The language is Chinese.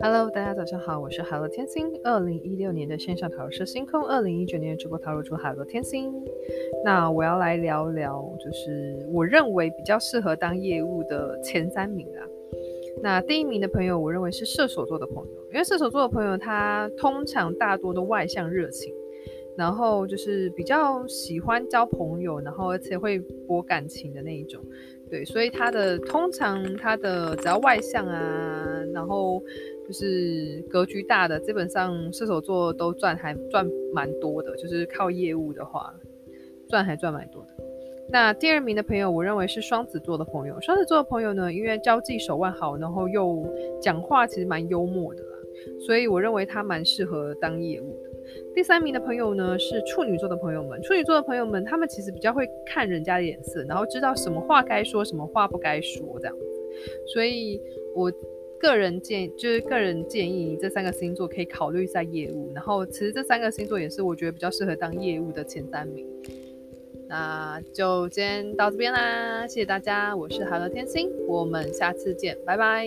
Hello，大家早上好，我是海螺天星。二零一六年的线上塔罗师星空，二零一九年的直播塔罗主海螺天星。那我要来聊聊，就是我认为比较适合当业务的前三名啊。那第一名的朋友，我认为是射手座的朋友，因为射手座的朋友他通常大多都外向热情，然后就是比较喜欢交朋友，然后而且会博感情的那一种。对，所以他的通常他的只要外向啊，然后。就是格局大的，基本上射手座都赚还赚蛮多的。就是靠业务的话，赚还赚蛮多的。那第二名的朋友，我认为是双子座的朋友。双子座的朋友呢，因为交际手腕好，然后又讲话其实蛮幽默的，所以我认为他蛮适合当业务的。第三名的朋友呢，是处女座的朋友们。处女座的朋友们，他们其实比较会看人家的眼色，然后知道什么话该说，什么话不该说这样子。所以我。个人建议就是个人建议，这三个星座可以考虑一下业务。然后，其实这三个星座也是我觉得比较适合当业务的前三名。那就今天到这边啦，谢谢大家，我是海螺天星，我们下次见，拜拜。